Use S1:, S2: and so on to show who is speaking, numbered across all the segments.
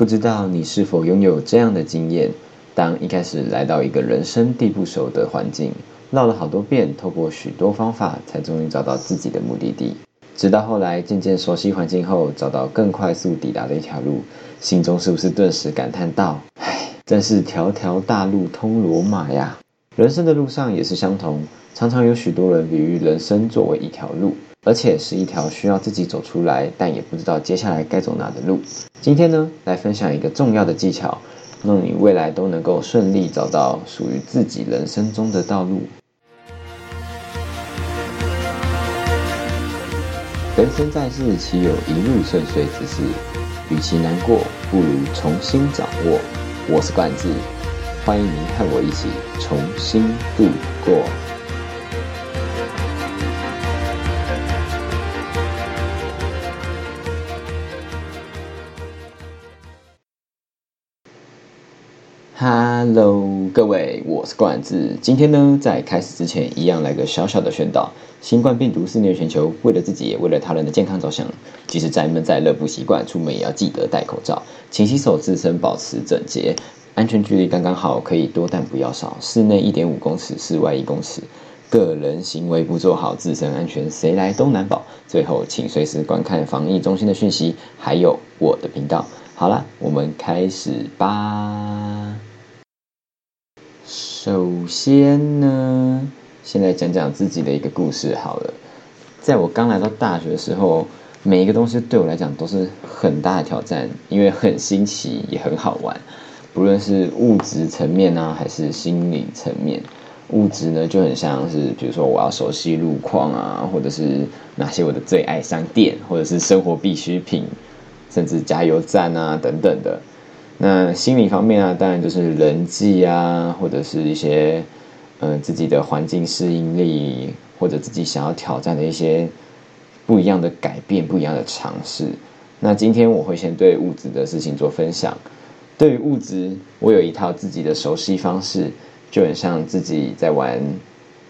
S1: 不知道你是否拥有这样的经验？当一开始来到一个人生地不熟的环境，绕了好多遍，透过许多方法，才终于找到自己的目的地。直到后来渐渐熟悉环境后，找到更快速抵达的一条路，心中是不是顿时感叹道：“唉，真是条条大路通罗马呀！”人生的路上也是相同，常常有许多人比喻人生作为一条路。而且是一条需要自己走出来，但也不知道接下来该走哪的路。今天呢，来分享一个重要的技巧，让你未来都能够顺利找到属于自己人生中的道路。人生在世，岂有一路顺遂之事？与其难过，不如重新掌握。我是冠志，欢迎您和我一起重新度过。Hello，各位，我是冠志。今天呢，在开始之前，一样来个小小的宣导：新冠病毒肆虐全球，为了自己也为了他人的健康着想，即使再闷再热不习惯，出门也要记得戴口罩，勤洗手，自身保持整洁，安全距离刚刚好，可以多但不要少。室内一点五公尺，室外一公尺。个人行为不做好，自身安全谁来都难保。最后，请随时观看防疫中心的讯息，还有我的频道。好了，我们开始吧。首先呢，先来讲讲自己的一个故事好了。在我刚来到大学的时候，每一个东西对我来讲都是很大的挑战，因为很新奇也很好玩。不论是物质层面啊，还是心理层面。物质呢，就很像是，比如说我要熟悉路况啊，或者是哪些我的最爱商店，或者是生活必需品，甚至加油站啊等等的。那心理方面啊，当然就是人际啊，或者是一些，呃，自己的环境适应力，或者自己想要挑战的一些不一样的改变、不一样的尝试。那今天我会先对物质的事情做分享。对于物质，我有一套自己的熟悉方式，就很像自己在玩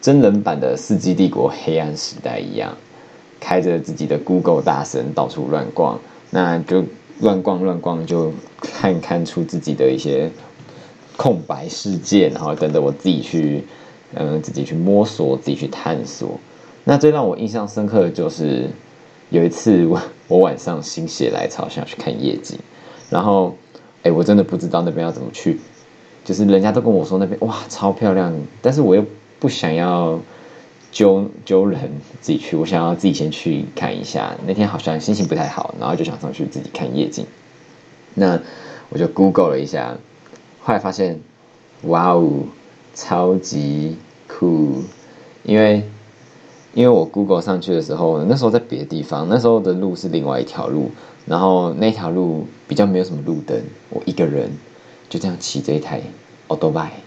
S1: 真人版的《四季帝国黑暗时代》一样，开着自己的 Google 大神到处乱逛，那就。乱逛乱逛，就看看出自己的一些空白世界，然后等着我自己去，嗯，自己去摸索，自己去探索。那最让我印象深刻的就是有一次，我我晚上心血来潮想去看夜景，然后，哎，我真的不知道那边要怎么去，就是人家都跟我说那边哇超漂亮，但是我又不想要。揪揪人自己去，我想要自己先去看一下。那天好像心情不太好，然后就想上去自己看夜景。那我就 Google 了一下，后来发现，哇哦，超级酷！因为因为我 Google 上去的时候，那时候在别的地方，那时候的路是另外一条路，然后那条路比较没有什么路灯，我一个人就这样骑着一台 Auto Bike。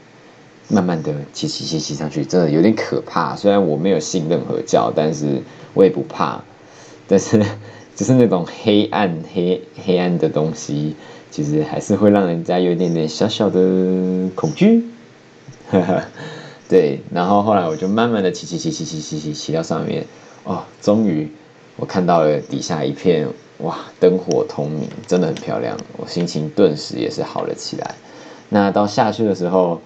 S1: 慢慢的骑骑骑骑上去，真的有点可怕。虽然我没有信任何教，但是我也不怕。但是，就是那种黑暗黑黑暗的东西，其实还是会让人家有一点点小小的恐惧。对，然后后来我就慢慢的骑骑骑骑骑骑骑骑到上面，哦，终于我看到了底下一片哇，灯火通明，真的很漂亮。我心情顿时也是好了起来。那到下去的时候。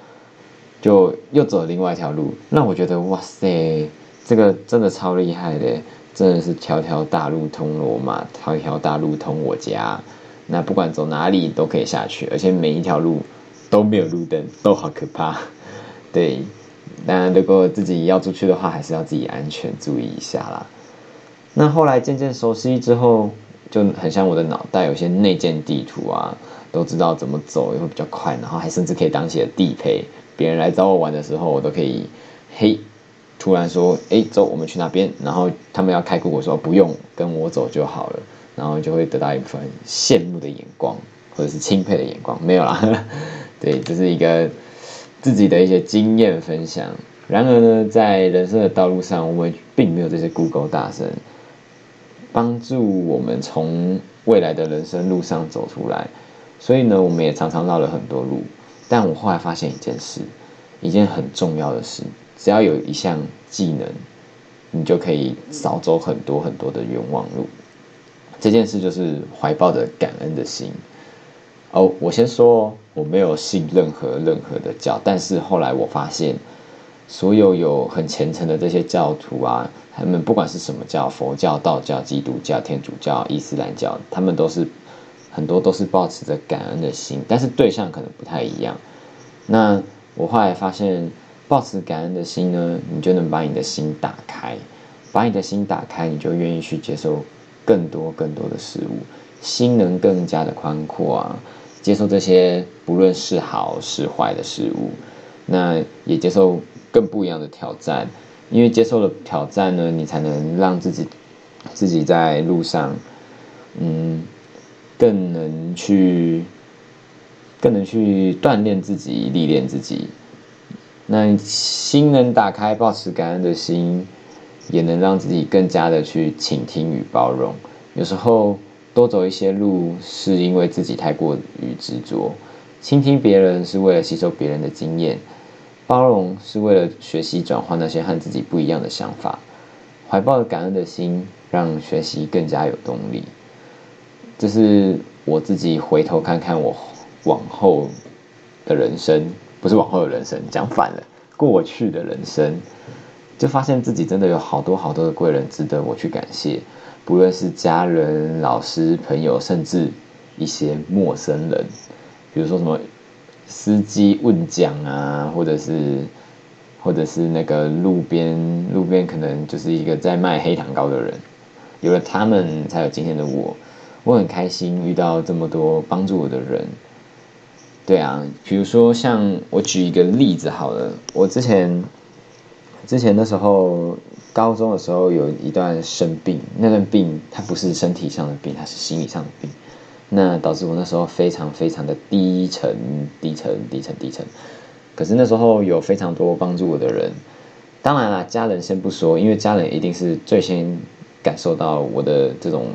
S1: 就又走另外一条路，那我觉得哇塞，这个真的超厉害的，真的是条条大路通罗马，条条大路通我家。那不管走哪里都可以下去，而且每一条路都没有路灯，都好可怕。对，当然如果自己要出去的话，还是要自己安全注意一下啦。那后来渐渐熟悉之后，就很像我的脑袋有些内建地图啊，都知道怎么走也会比较快，然后还甚至可以当起了地陪。别人来找我玩的时候，我都可以嘿，突然说哎，走，我们去那边。然后他们要开库，我说不用，跟我走就好了。然后就会得到一部分羡慕的眼光，或者是钦佩的眼光。没有啦，对，这是一个自己的一些经验分享。然而呢，在人生的道路上，我们并没有这些 Google 大神帮助我们从未来的人生路上走出来，所以呢，我们也常常绕了很多路。但我后来发现一件事，一件很重要的事，只要有一项技能，你就可以少走很多很多的冤枉路。这件事就是怀抱着感恩的心。哦，我先说我没有信任何任何的教，但是后来我发现，所有有很虔诚的这些教徒啊，他们不管是什么教，佛教、道教、基督教、天主教、伊斯兰教，他们都是很多都是保持着感恩的心，但是对象可能不太一样。那我后来发现，保持感恩的心呢，你就能把你的心打开，把你的心打开，你就愿意去接受更多更多的事物，心能更加的宽阔啊，接受这些不论是好是坏的事物，那也接受更不一样的挑战，因为接受了挑战呢，你才能让自己自己在路上，嗯，更能去。更能去锻炼自己、历练自己。那心能打开，保持感恩的心，也能让自己更加的去倾听与包容。有时候多走一些路，是因为自己太过于执着；倾听别人是为了吸收别人的经验；包容是为了学习转换那些和自己不一样的想法。怀抱感恩的心，让学习更加有动力。就是我自己回头看看我。往后的人生不是往后的人生，讲反了。过去的人生，就发现自己真的有好多好多的贵人值得我去感谢，不论是家人、老师、朋友，甚至一些陌生人，比如说什么司机问讲啊，或者是或者是那个路边路边可能就是一个在卖黑糖糕的人，有了他们，才有今天的我。我很开心遇到这么多帮助我的人。对啊，比如说像我举一个例子好了，我之前之前的时候，高中的时候有一段生病，那段病它不是身体上的病，它是心理上的病，那导致我那时候非常非常的低沉、低沉、低沉、低沉。可是那时候有非常多帮助我的人，当然啦，家人先不说，因为家人一定是最先感受到我的这种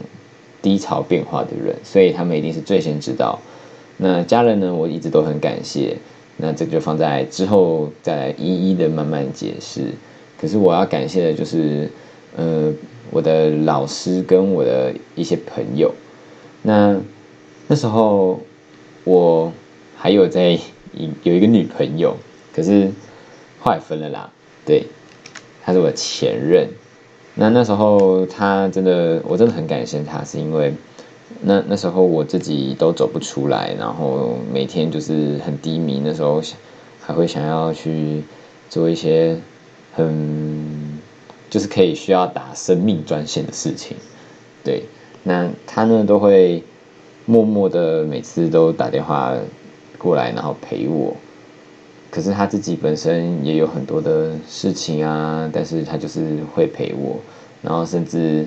S1: 低潮变化的人，所以他们一定是最先知道。那家人呢？我一直都很感谢。那这个就放在之后再来一一的慢慢解释。可是我要感谢的就是，呃，我的老师跟我的一些朋友。那那时候我还有在有一个女朋友，可是后来分了啦。对，她是我的前任。那那时候她真的，我真的很感谢她，是因为。那那时候我自己都走不出来，然后每天就是很低迷。那时候还会想要去做一些很就是可以需要打生命专线的事情。对，那他呢都会默默的每次都打电话过来，然后陪我。可是他自己本身也有很多的事情啊，但是他就是会陪我，然后甚至。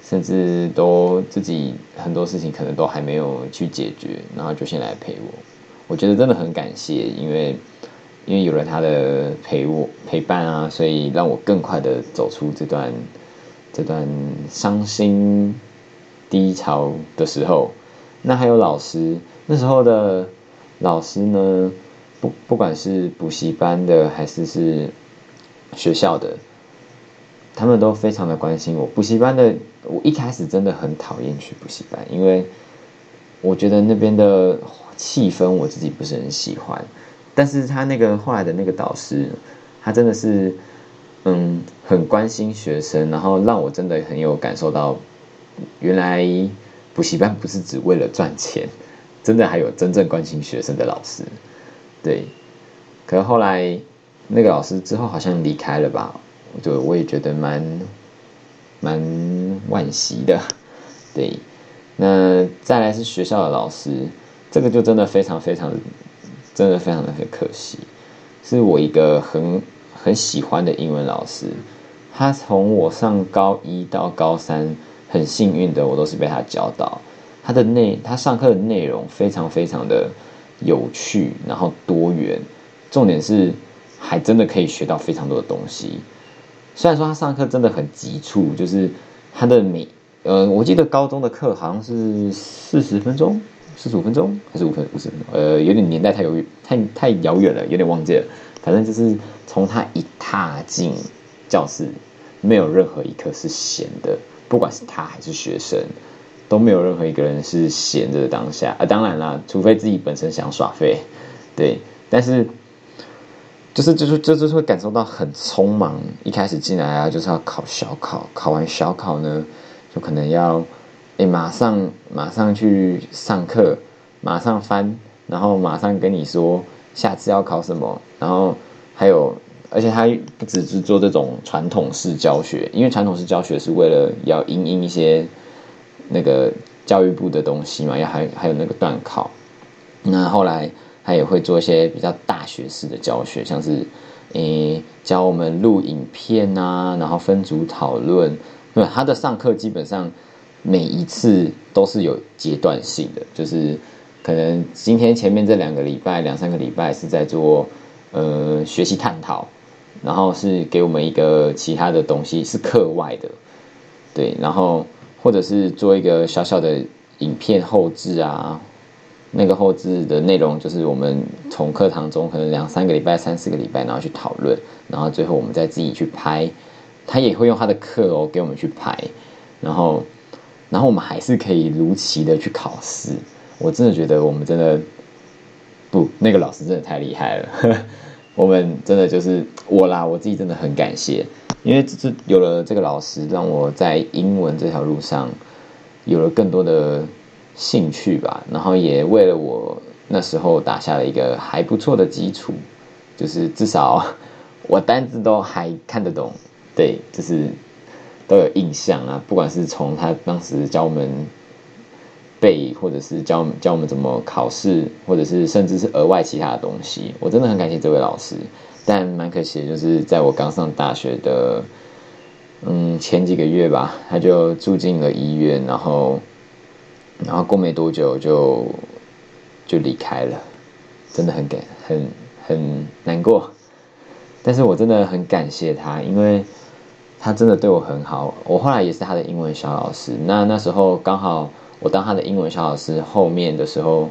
S1: 甚至都自己很多事情可能都还没有去解决，然后就先来陪我。我觉得真的很感谢，因为因为有了他的陪我陪伴啊，所以让我更快的走出这段这段伤心低潮的时候。那还有老师，那时候的老师呢，不不管是补习班的还是是学校的。他们都非常的关心我。补习班的，我一开始真的很讨厌去补习班，因为我觉得那边的气氛我自己不是很喜欢。但是他那个后来的那个导师，他真的是，嗯，很关心学生，然后让我真的很有感受到，原来补习班不是只为了赚钱，真的还有真正关心学生的老师。对，可是后来那个老师之后好像离开了吧。就我也觉得蛮蛮惋惜的，对。那再来是学校的老师，这个就真的非常非常，真的非常的很可惜。是我一个很很喜欢的英文老师，他从我上高一到高三，很幸运的我都是被他教导。他的内他上课的内容非常非常的有趣，然后多元，重点是还真的可以学到非常多的东西。虽然说他上课真的很急促，就是他的每呃，我记得高中的课好像是四十分钟、四十五分钟还是五分五十分钟，呃，有点年代太遥远，太太遥远了，有点忘记了。反正就是从他一踏进教室，没有任何一刻是闲的，不管是他还是学生，都没有任何一个人是闲着的当下啊。当然啦，除非自己本身想耍废，对。但是就是就是就是会感受到很匆忙。一开始进来啊，就是要考小考，考完小考呢，就可能要哎马上马上去上课，马上翻，然后马上跟你说下次要考什么，然后还有。而且他不只是做这种传统式教学，因为传统式教学是为了要应应一些那个教育部的东西嘛，要还还有那个段考。那后来他也会做一些比较大学式的教学，像是诶教我们录影片啊，然后分组讨论。对，他的上课基本上每一次都是有阶段性的，就是可能今天前面这两个礼拜、两三个礼拜是在做呃学习探讨。然后是给我们一个其他的东西，是课外的，对，然后或者是做一个小小的影片后置啊，那个后置的内容就是我们从课堂中可能两三个礼拜、三四个礼拜，然后去讨论，然后最后我们再自己去拍，他也会用他的课哦给我们去拍，然后，然后我们还是可以如期的去考试，我真的觉得我们真的不，那个老师真的太厉害了。我们真的就是我啦，我自己真的很感谢，因为这有了这个老师，让我在英文这条路上有了更多的兴趣吧。然后也为了我那时候打下了一个还不错的基础，就是至少我单字都还看得懂，对，就是都有印象啊。不管是从他当时教我们。背，或者是教教我们怎么考试，或者是甚至是额外其他的东西，我真的很感谢这位老师。但蛮可惜，就是在我刚上大学的，嗯，前几个月吧，他就住进了医院，然后，然后过没多久就就离开了，真的很感很很难过。但是我真的很感谢他，因为他真的对我很好。我后来也是他的英文小老师，那那时候刚好。我当他的英文小老师后面的时候，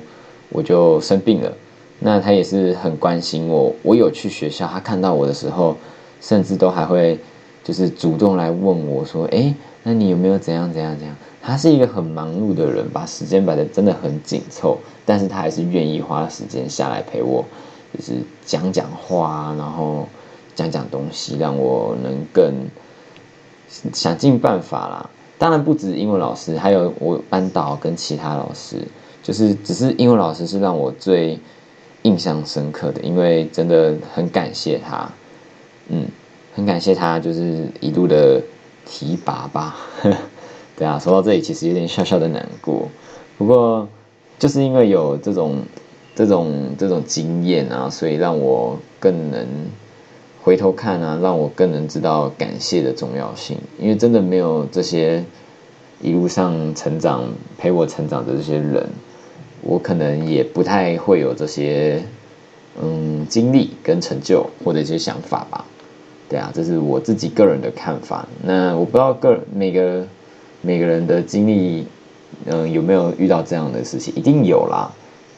S1: 我就生病了。那他也是很关心我。我有去学校，他看到我的时候，甚至都还会就是主动来问我说：“哎，那你有没有怎样怎样怎样？”他是一个很忙碌的人，把时间摆的真的很紧凑，但是他还是愿意花时间下来陪我，就是讲讲话，然后讲讲东西，让我能更想尽办法啦。当然不止英文老师，还有我班导跟其他老师，就是只是英文老师是让我最印象深刻的，因为真的很感谢他，嗯，很感谢他，就是一路的提拔吧。对啊，说到这里其实有点小小的难过，不过就是因为有这种这种这种经验啊，所以让我更能。回头看啊，让我更能知道感谢的重要性。因为真的没有这些一路上成长陪我成长的这些人，我可能也不太会有这些嗯经历跟成就或者一些想法吧。对啊，这是我自己个人的看法。那我不知道个每个每个人的经历，嗯，有没有遇到这样的事情？一定有啦，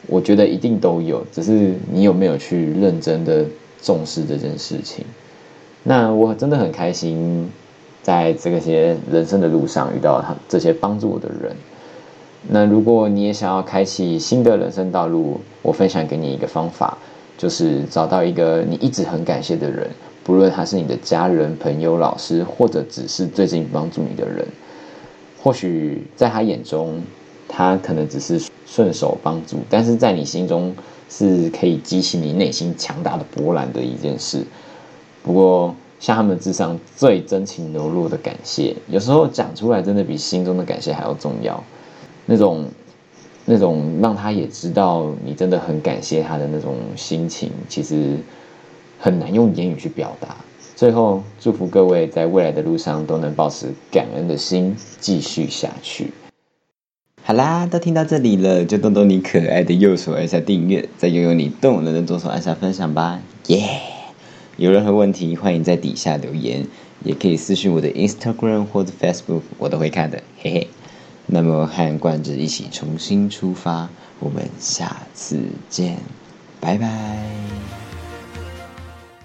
S1: 我觉得一定都有，只是你有没有去认真的。重视这件事情，那我真的很开心，在这些人生的路上遇到他这些帮助我的人。那如果你也想要开启新的人生道路，我分享给你一个方法，就是找到一个你一直很感谢的人，不论他是你的家人、朋友、老师，或者只是最近帮助你的人。或许在他眼中，他可能只是顺手帮助，但是在你心中。是可以激起你内心强大的波澜的一件事。不过，像他们之上最真情流露的感谢，有时候讲出来真的比心中的感谢还要重要。那种、那种让他也知道你真的很感谢他的那种心情，其实很难用言语去表达。最后，祝福各位在未来的路上都能保持感恩的心，继续下去。好啦，都听到这里了，就动动你可爱的右手按下订阅，再用用你动人的左手按下分享吧，耶！有任何问题，欢迎在底下留言，也可以私信我的 Instagram 或者 Facebook，我都会看的，嘿嘿。那么和冠子一起重新出发，我们下次见，拜拜。